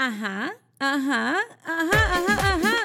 Ajá, ajá, ajá, ajá, ajá.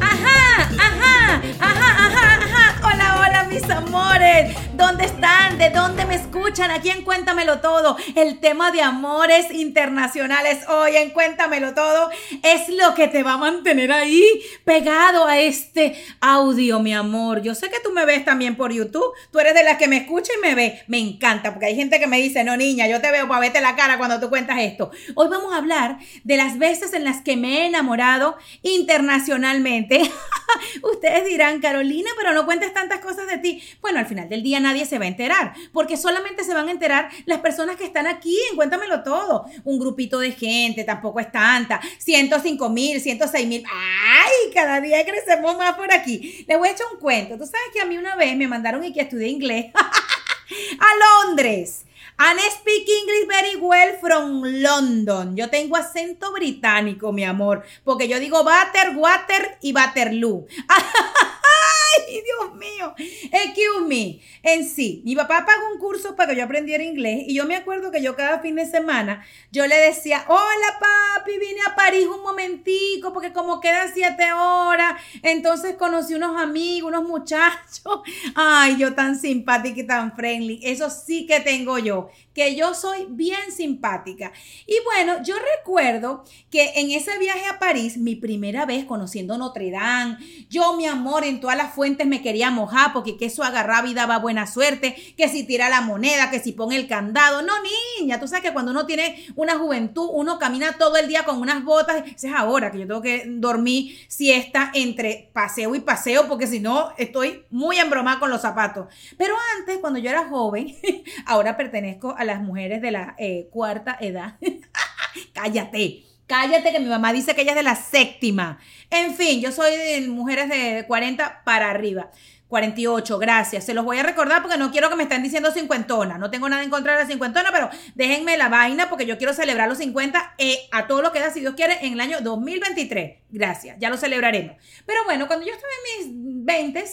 Ajá, ajá, ajá, ajá, ajá. Hola, hola, mis amores. ¿Dónde están? ¿De dónde me escuchan? Aquí en Cuéntamelo Todo. El tema de amores internacionales hoy en Cuéntamelo Todo es lo que te va a mantener ahí pegado a este audio, mi amor. Yo sé que tú me ves también por YouTube. Tú eres de las que me escucha y me ve. Me encanta porque hay gente que me dice, no, niña, yo te veo para verte la cara cuando tú cuentas esto. Hoy vamos a hablar de las veces en las que me he enamorado internacionalmente. Ustedes dirán, Carolina, pero no cuentes tantas cosas de ti. Bueno, al final del día nadie se va a enterar, porque solamente se van a enterar las personas que están aquí en Cuéntamelo Todo. Un grupito de gente, tampoco es tanta. 105 mil, 106 mil. ¡Ay! Cada día crecemos más por aquí. Les voy a echar un cuento. Tú sabes que a mí una vez me mandaron y que estudié inglés a Londres. And speak English very well from London. Yo tengo acento británico, mi amor, porque yo digo butter, water y Waterloo. Excuse me. En sí, mi papá pagó un curso para que yo aprendiera inglés y yo me acuerdo que yo cada fin de semana yo le decía, hola papi, vine a París un momentico porque como quedan siete horas, entonces conocí unos amigos, unos muchachos. Ay, yo tan simpática y tan friendly. Eso sí que tengo yo que yo soy bien simpática. Y bueno, yo recuerdo que en ese viaje a París, mi primera vez conociendo Notre Dame, yo, mi amor, en todas las fuentes me quería mojar porque que eso agarraba y daba buena suerte, que si tira la moneda, que si pone el candado. No, niña, tú sabes que cuando uno tiene una juventud, uno camina todo el día con unas botas. Esa es ahora que yo tengo que dormir siesta entre paseo y paseo porque si no estoy muy embromada con los zapatos. Pero antes, cuando yo era joven, ahora pertenezco a las mujeres de la eh, cuarta edad. Cállate. Cállate que mi mamá dice que ella es de la séptima. En fin, yo soy de mujeres de 40 para arriba. 48, gracias. Se los voy a recordar porque no quiero que me estén diciendo cincuentona. No tengo nada en contra de la cincuentona, pero déjenme la vaina porque yo quiero celebrar los 50 eh, a todo lo que da, si Dios quiere, en el año 2023. Gracias, ya lo celebraremos. Pero bueno, cuando yo estaba en mis 20,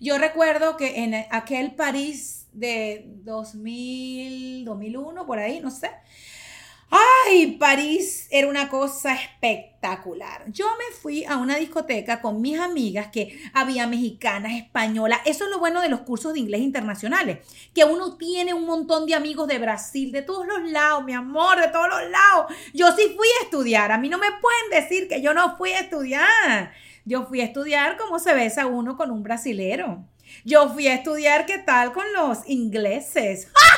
yo recuerdo que en aquel París de 2000, 2001, por ahí, no sé. Ay, París era una cosa espectacular. Yo me fui a una discoteca con mis amigas que había mexicanas, españolas. Eso es lo bueno de los cursos de inglés internacionales, que uno tiene un montón de amigos de Brasil, de todos los lados, mi amor, de todos los lados. Yo sí fui a estudiar. A mí no me pueden decir que yo no fui a estudiar. Yo fui a estudiar cómo se besa uno con un brasilero. Yo fui a estudiar qué tal con los ingleses. Carolina,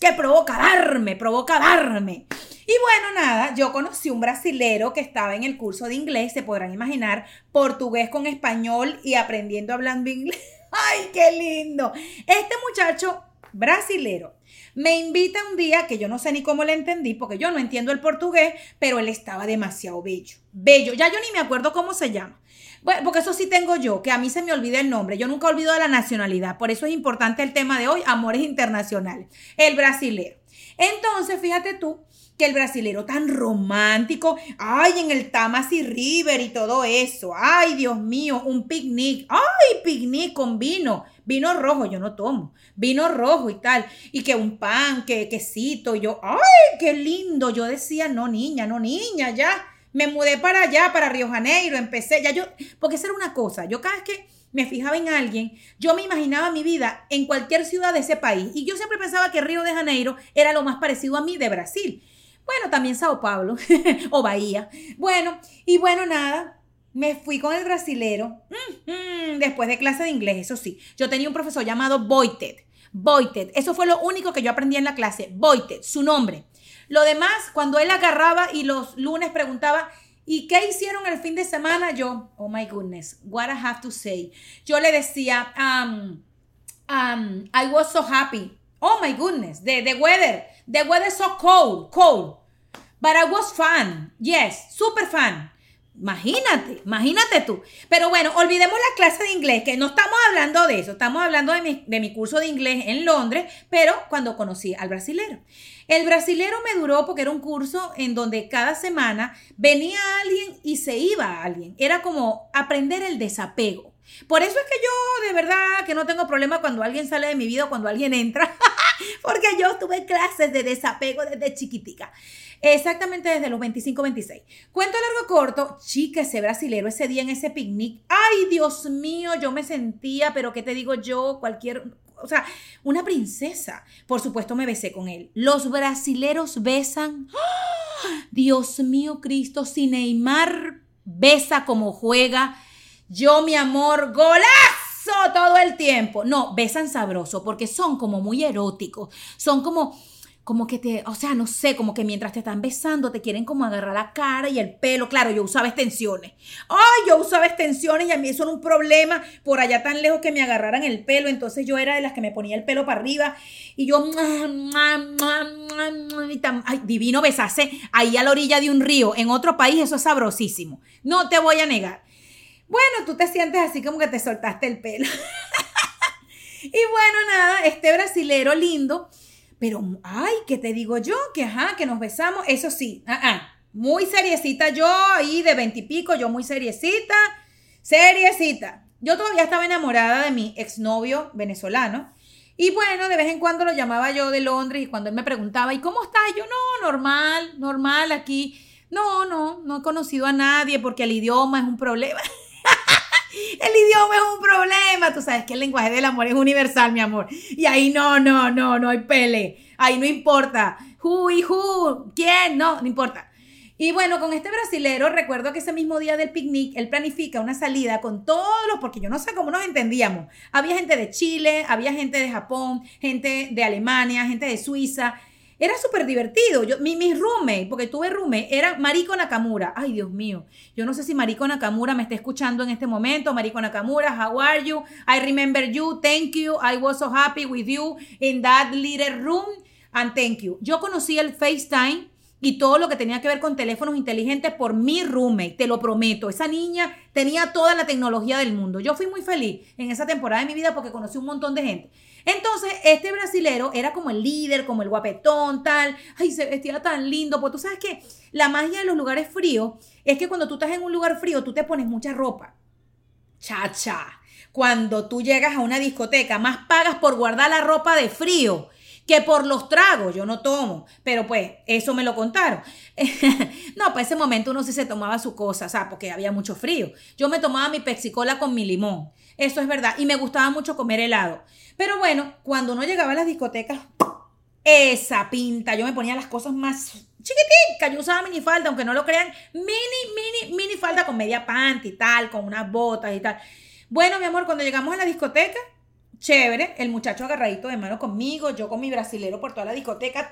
Que provoca darme, provoca darme. Y bueno, nada, yo conocí un brasilero que estaba en el curso de inglés, se podrán imaginar, portugués con español y aprendiendo hablando inglés. ¡Ay, qué lindo! Este muchacho brasilero me invita un día que yo no sé ni cómo le entendí porque yo no entiendo el portugués, pero él estaba demasiado bello. Bello. Ya yo ni me acuerdo cómo se llama. Bueno, porque eso sí tengo yo, que a mí se me olvida el nombre. Yo nunca olvido de la nacionalidad. Por eso es importante el tema de hoy, amores internacionales. El brasilero. Entonces, fíjate tú que el brasilero tan romántico, ay, en el Tamasi River y todo eso, ay, Dios mío, un picnic, ay, picnic con vino, vino rojo, yo no tomo, vino rojo y tal, y que un pan, que quesito, y yo, ay, qué lindo, yo decía, no, niña, no, niña, ya, me mudé para allá, para Río Janeiro, empecé, ya yo, porque esa era una cosa, yo cada vez que me fijaba en alguien, yo me imaginaba mi vida en cualquier ciudad de ese país, y yo siempre pensaba que Río de Janeiro era lo más parecido a mí de Brasil. Bueno, también Sao Paulo o Bahía. Bueno, y bueno, nada, me fui con el brasilero después de clase de inglés, eso sí. Yo tenía un profesor llamado Boyted. Boyted, eso fue lo único que yo aprendí en la clase. Boyted, su nombre. Lo demás, cuando él agarraba y los lunes preguntaba, ¿y qué hicieron el fin de semana? Yo, oh my goodness, what I have to say. Yo le decía, um, um, I was so happy. Oh my goodness, the, the weather, the weather so cold, cold. But I was fun. Yes, super fun. Imagínate, imagínate tú. Pero bueno, olvidemos la clase de inglés, que no estamos hablando de eso, estamos hablando de mi, curso de inglés en Londres, pero cuando conocí al brasilero. El brasilero me duró porque era un curso en donde cada semana venía alguien y se iba a alguien. Era como aprender el desapego. Por eso es que yo de verdad que no tengo problema cuando alguien sale de mi vida o cuando alguien entra, porque yo tuve clases de desapego desde chiquitica. Exactamente desde los 25, 26. Cuento largo corto, chica, ese brasilero ese día en ese picnic. Ay, Dios mío, yo me sentía, pero ¿qué te digo yo? Cualquier, o sea, una princesa. Por supuesto me besé con él. Los brasileros besan. Dios mío, Cristo, si Neymar besa como juega yo, mi amor, golazo todo el tiempo. No, besan sabroso porque son como muy eróticos. Son como como que te, o sea, no sé, como que mientras te están besando te quieren como agarrar la cara y el pelo. Claro, yo usaba extensiones. Ay, yo usaba extensiones y a mí eso era un problema por allá tan lejos que me agarraran el pelo. Entonces yo era de las que me ponía el pelo para arriba y yo, ay, divino besase ahí a la orilla de un río. En otro país eso es sabrosísimo. No te voy a negar. Bueno, tú te sientes así como que te soltaste el pelo. y bueno, nada, este brasilero lindo, pero, ay, ¿qué te digo yo? Que ajá, que nos besamos, eso sí, ah, ah, muy seriecita yo, ahí de veintipico, yo muy seriecita, seriecita. Yo todavía estaba enamorada de mi exnovio venezolano. Y bueno, de vez en cuando lo llamaba yo de Londres y cuando él me preguntaba, ¿y cómo estás? Yo, no, normal, normal aquí. No, no, no he conocido a nadie porque el idioma es un problema. El idioma es un problema. Tú sabes que el lenguaje del amor es universal, mi amor. Y ahí no, no, no, no hay pele. Ahí no importa. Who y who, quién, no, no importa. Y bueno, con este brasilero, recuerdo que ese mismo día del picnic, él planifica una salida con todos los, porque yo no sé cómo nos entendíamos. Había gente de Chile, había gente de Japón, gente de Alemania, gente de Suiza. Era súper divertido. Yo, mi, mi roommate, porque tuve roommate, era Mariko Nakamura. Ay, Dios mío. Yo no sé si Mariko Nakamura me está escuchando en este momento. Mariko Nakamura, how are you? I remember you. Thank you. I was so happy with you in that little room. And thank you. Yo conocí el FaceTime y todo lo que tenía que ver con teléfonos inteligentes por mi roommate, te lo prometo. Esa niña tenía toda la tecnología del mundo. Yo fui muy feliz en esa temporada de mi vida porque conocí un montón de gente. Entonces, este brasilero era como el líder, como el guapetón, tal. Ay, se vestía tan lindo. Pues tú sabes que la magia de los lugares fríos es que cuando tú estás en un lugar frío, tú te pones mucha ropa. Chacha. Cuando tú llegas a una discoteca, más pagas por guardar la ropa de frío que por los tragos yo no tomo, pero pues eso me lo contaron. no, para ese momento uno sí se tomaba su cosa, o sea, porque había mucho frío. Yo me tomaba mi pexicola con mi limón, eso es verdad, y me gustaba mucho comer helado. Pero bueno, cuando uno llegaba a las discotecas, esa pinta, yo me ponía las cosas más chiquiticas, yo usaba minifalda, aunque no lo crean, mini, mini, mini falda con media panty y tal, con unas botas y tal. Bueno, mi amor, cuando llegamos a la discoteca, chévere, el muchacho agarradito de mano conmigo, yo con mi brasilero por toda la discoteca.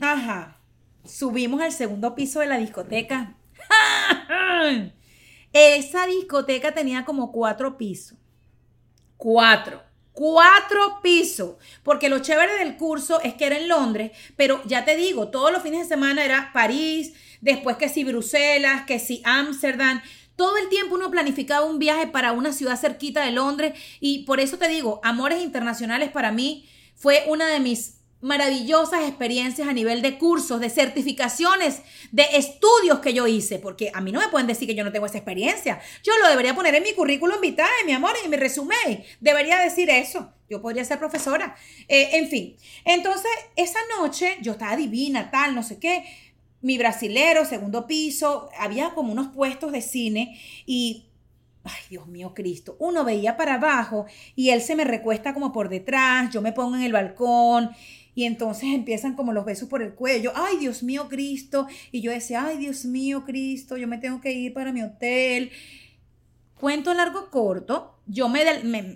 Ajá. Subimos al segundo piso de la discoteca. Esa discoteca tenía como cuatro pisos. Cuatro. Cuatro pisos. Porque lo chévere del curso es que era en Londres, pero ya te digo, todos los fines de semana era París, después que si Bruselas, que si Ámsterdam. Todo el tiempo uno planificaba un viaje para una ciudad cerquita de Londres y por eso te digo, Amores Internacionales para mí fue una de mis maravillosas experiencias a nivel de cursos, de certificaciones, de estudios que yo hice, porque a mí no me pueden decir que yo no tengo esa experiencia. Yo lo debería poner en mi currículum vitae, mi amor, en mi resumen. Debería decir eso. Yo podría ser profesora. Eh, en fin, entonces esa noche yo estaba divina, tal, no sé qué. Mi brasilero, segundo piso, había como unos puestos de cine y Ay, Dios mío, Cristo. Uno veía para abajo y él se me recuesta como por detrás, yo me pongo en el balcón y entonces empiezan como los besos por el cuello. Ay, Dios mío, Cristo. Y yo decía, ay, Dios mío, Cristo, yo me tengo que ir para mi hotel. Cuento largo corto, yo me,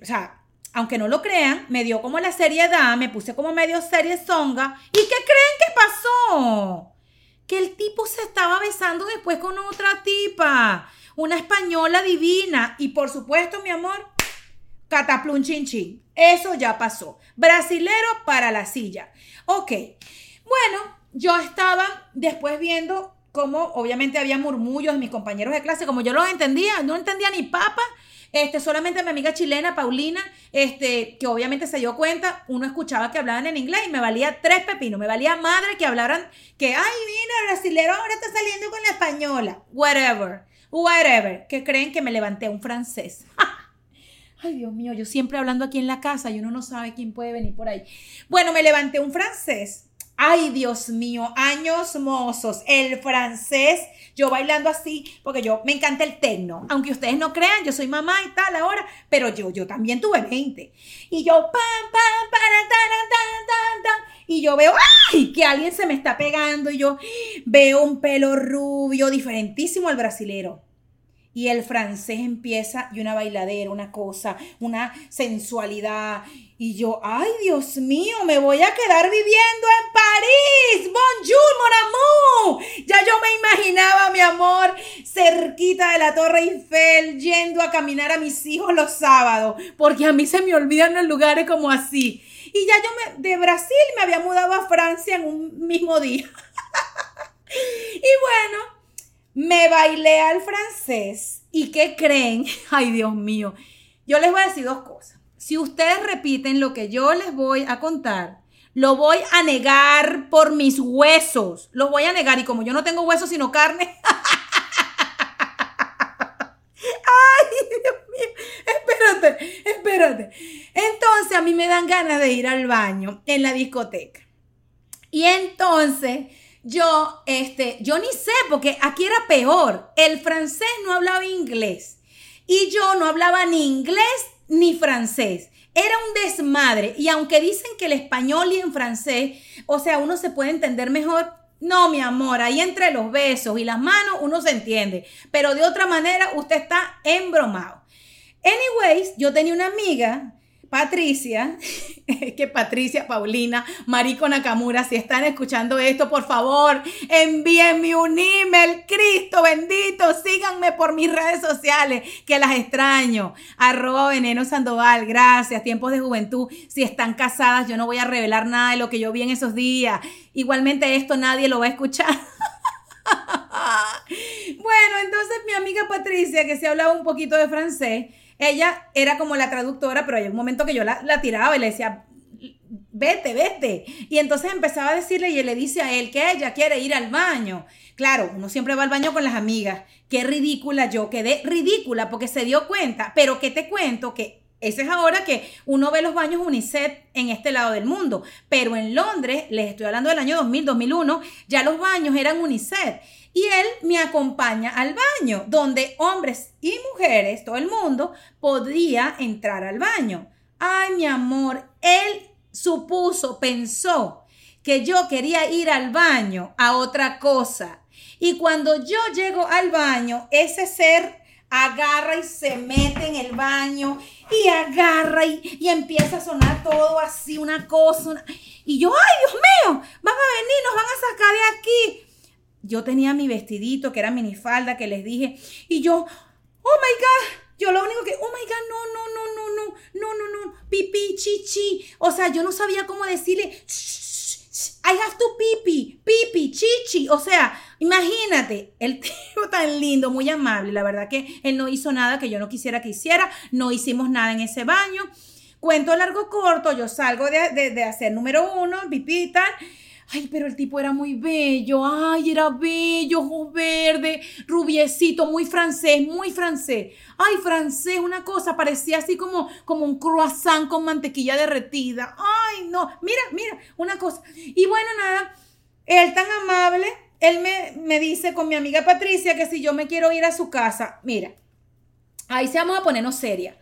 o sea, aunque no lo crean, me dio como la seriedad, me puse como medio serie zonga. ¿Y qué creen que pasó? Que el tipo se estaba besando después con otra tipa, una española divina. Y por supuesto, mi amor, cataplum chin Eso ya pasó. Brasilero para la silla. Ok. Bueno, yo estaba después viendo cómo obviamente había murmullos de mis compañeros de clase, como yo los entendía, no entendía ni papa. Este, solamente mi amiga chilena, Paulina, este, que obviamente se dio cuenta, uno escuchaba que hablaban en inglés y me valía tres pepinos, me valía madre que hablaran, que, ay, mira, brasilero ahora está saliendo con la española, whatever. whatever, que creen que me levanté un francés. Ay, Dios mío, yo siempre hablando aquí en la casa y uno no sabe quién puede venir por ahí. Bueno, me levanté un francés. Ay, Dios mío, años mozos, el francés, yo bailando así, porque yo me encanta el tecno. Aunque ustedes no crean, yo soy mamá y tal ahora, pero yo, yo también tuve 20. Y yo, pam, pam, para, tan, tan, tan, tan. Y yo veo, ¡ay! Que alguien se me está pegando y yo veo un pelo rubio, diferentísimo al brasilero y el francés empieza y una bailadera, una cosa, una sensualidad. Y yo, ay Dios mío, me voy a quedar viviendo en París. Bonjour, mon amour. Ya yo me imaginaba, mi amor, cerquita de la Torre Eiffel, yendo a caminar a mis hijos los sábados, porque a mí se me olvidan los lugares como así. Y ya yo me, de Brasil me había mudado a Francia en un mismo día. y bueno, me bailé al francés. ¿Y qué creen? Ay, Dios mío. Yo les voy a decir dos cosas. Si ustedes repiten lo que yo les voy a contar, lo voy a negar por mis huesos. Lo voy a negar. Y como yo no tengo huesos sino carne. Ay, Dios mío. Espérate, espérate. Entonces a mí me dan ganas de ir al baño en la discoteca. Y entonces yo, este, yo ni sé, porque aquí era peor. El francés no hablaba inglés y yo no hablaba ni inglés ni francés. Era un desmadre. Y aunque dicen que el español y en francés, o sea, uno se puede entender mejor, no, mi amor, ahí entre los besos y las manos uno se entiende. Pero de otra manera, usted está embromado. Anyways, yo tenía una amiga Patricia, que Patricia, Paulina, Marico Nakamura, si están escuchando esto, por favor, envíenme un email. Cristo bendito, síganme por mis redes sociales, que las extraño. Arroba Veneno Sandoval, gracias. Tiempos de juventud. Si están casadas, yo no voy a revelar nada de lo que yo vi en esos días. Igualmente esto nadie lo va a escuchar. bueno, entonces mi amiga Patricia, que se hablaba un poquito de francés, ella era como la traductora, pero hay un momento que yo la, tiraba y le decía, vete, vete. Y entonces empezaba a decirle y él le dice a él que ella quiere ir al baño. Claro, uno siempre va al baño con las amigas. Qué ridícula yo, quedé ridícula porque se dio cuenta. Pero ¿qué te cuento? Que ese es ahora que uno ve los baños UNICEF en este lado del mundo. Pero en Londres, les estoy hablando del año 2000, 2001, ya los baños eran UNICEF y él me acompaña al baño, donde hombres y mujeres, todo el mundo, podría entrar al baño. Ay, mi amor, él supuso, pensó que yo quería ir al baño a otra cosa. Y cuando yo llego al baño, ese ser agarra y se mete en el baño y agarra y, empieza a sonar todo así, una cosa. Y yo, ay, Dios mío, van a venir, nos van a sacar de aquí yo tenía mi vestidito que era minifalda que les dije y yo, oh my god, yo lo único que, oh my god, no, no, no, no, no, no, no, no, pipi, chichi. O sea, yo no sabía cómo decirle, I have to pipi, pipi, chichi. O sea, imagínate, el tipo tan lindo, muy amable. La verdad que él no hizo nada que yo no quisiera que hiciera. No hicimos nada en ese baño. Cuento largo corto, yo salgo de, de hacer número uno, pipi y tal. Ay, pero el tipo era muy bello. Ay, era bello, ojos verde, rubiecito, muy francés, muy francés. Ay, francés, una cosa, parecía así como, como un croissant con mantequilla derretida. Ay, no, mira, mira, una cosa. Y bueno, nada, él tan amable, él me, me dice con mi amiga Patricia que si yo me quiero ir a su casa, mira, ahí se vamos a ponernos seria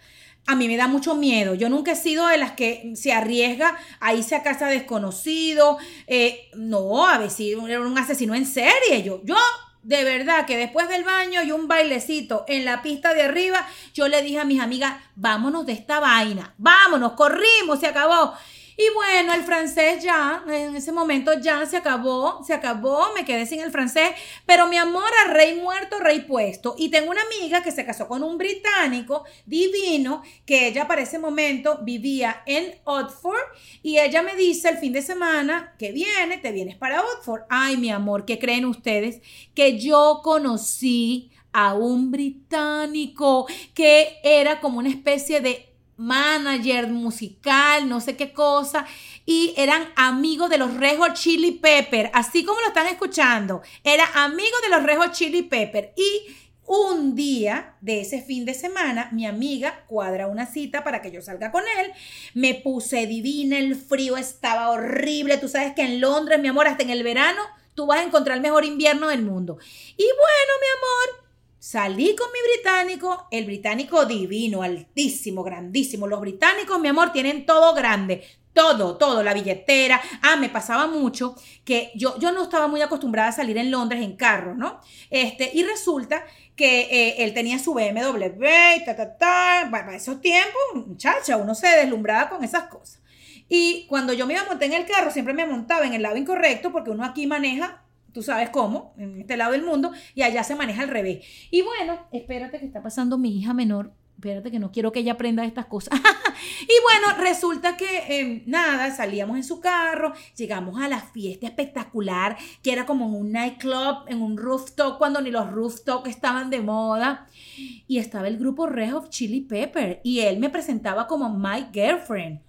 a mí me da mucho miedo. Yo nunca he sido de las que se arriesga a irse a casa desconocido. Eh, no, a si era un asesino en serie. Yo, yo, de verdad, que después del baño y un bailecito en la pista de arriba, yo le dije a mis amigas, vámonos de esta vaina, vámonos, corrimos, se acabó. Y bueno, el francés ya, en ese momento ya se acabó, se acabó, me quedé sin el francés, pero mi amor a rey muerto, rey puesto. Y tengo una amiga que se casó con un británico divino, que ella para ese momento vivía en Oxford, y ella me dice el fin de semana que viene, te vienes para Oxford. Ay, mi amor, ¿qué creen ustedes? Que yo conocí a un británico que era como una especie de manager musical, no sé qué cosa, y eran amigos de los Rejo Chili Pepper, así como lo están escuchando, era amigo de los Rejo Chili Pepper y un día de ese fin de semana, mi amiga cuadra una cita para que yo salga con él. Me puse divina, el frío estaba horrible. Tú sabes que en Londres, mi amor, hasta en el verano, tú vas a encontrar el mejor invierno del mundo. Y bueno, mi amor, Salí con mi británico, el británico divino, altísimo, grandísimo. Los británicos, mi amor, tienen todo grande. Todo, todo, la billetera. Ah, me pasaba mucho que yo, yo no estaba muy acostumbrada a salir en Londres en carro, ¿no? Este, y resulta que eh, él tenía su BMW y ta, ta, ta. Para esos tiempos, muchacha, uno se deslumbraba con esas cosas. Y cuando yo me iba a montar en el carro, siempre me montaba en el lado incorrecto, porque uno aquí maneja, tú sabes cómo, en este lado del mundo, y allá se maneja al revés. Y bueno, espérate que está pasando mi hija menor espérate que no quiero que ella aprenda estas cosas. y bueno, resulta que em, nada, salíamos en su carro, llegamos a la fiesta espectacular, que era como en un nightclub, en un rooftop, cuando ni los rooftop estaban de moda. Y estaba el grupo Red of Chili Pepper y él me presentaba como my girlfriend.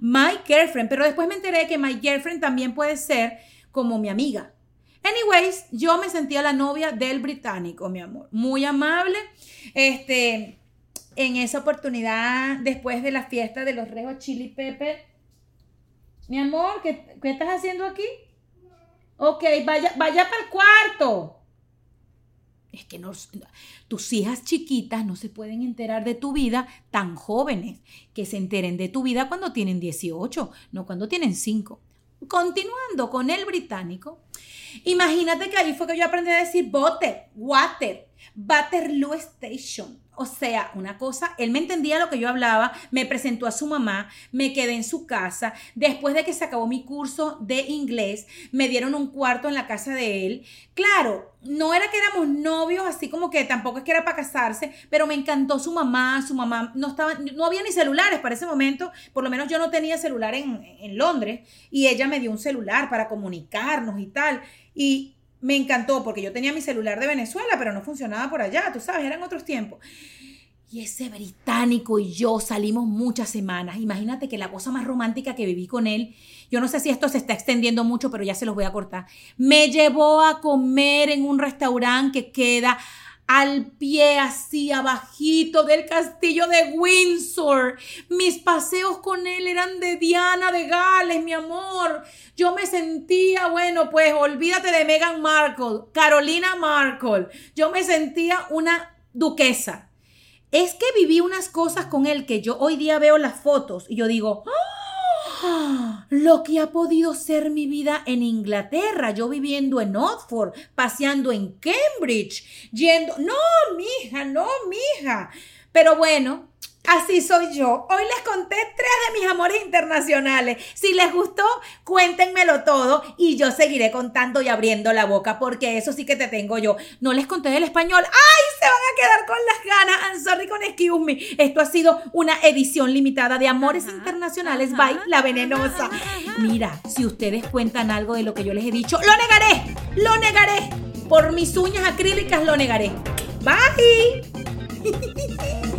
My girlfriend, pero después me enteré que my girlfriend también puede ser como mi amiga. Anyways, yo me sentía la novia del británico, mi amor. Muy amable. Este, en esa oportunidad, después de la fiesta de los Rejos Chili Pepper, mi amor, ¿qué, estás haciendo aquí? Ok, vaya, vaya para el cuarto. Es que no, tus hijas chiquitas no se pueden enterar de tu vida tan jóvenes, que se enteren de tu vida cuando tienen 18, no cuando tienen 5. Continuando con el británico, imagínate que ahí fue que yo aprendí a decir bote, water, Waterloo Station. O sea, una cosa, él me entendía lo que yo hablaba, me presentó a su mamá, me quedé en su casa. Después de que se acabó mi curso de inglés, me dieron un cuarto en la casa de él. Claro, no era que éramos novios, así como que tampoco es que era para casarse, pero me encantó su mamá, su mamá no estaba, no había ni celulares para ese momento, por lo menos yo no tenía celular en, en Londres, y ella me dio un celular para comunicarnos y tal. Y me encantó porque yo tenía mi celular de Venezuela, pero no funcionaba por allá, tú sabes, eran otros tiempos. Y ese británico y yo salimos muchas semanas. Imagínate que la cosa más romántica que viví con él, yo no sé si esto se está extendiendo mucho, pero ya se los voy a cortar. Me llevó a comer en un restaurante que queda al pie así abajito del castillo de Windsor. Mis paseos con él eran de Diana de Gales, mi amor. Yo me sentía, bueno, pues olvídate de Meghan Markle, Carolina Markle. Yo me sentía una duquesa. Es que viví unas cosas con él que yo hoy día veo las fotos y yo digo, ¡Ah! lo que ha podido ser mi vida en Inglaterra, yo viviendo en Oxford, paseando en Cambridge, yendo, no, mija, no, mija. Pero bueno, Así soy yo. Hoy les conté tres de mis amores internacionales. Si les gustó, cuéntenmelo todo y yo seguiré contando y abriendo la boca porque eso sí que te tengo yo. No les conté del español. ¡Ay! Se van a quedar con las ganas. I'm sorry con excuse me. Esto ha sido una edición limitada de Amores Internacionales by La Venenosa. Mira, si ustedes cuentan algo de lo que yo les he dicho, lo negaré. Lo negaré. Por mis uñas acrílicas lo negaré. Bye.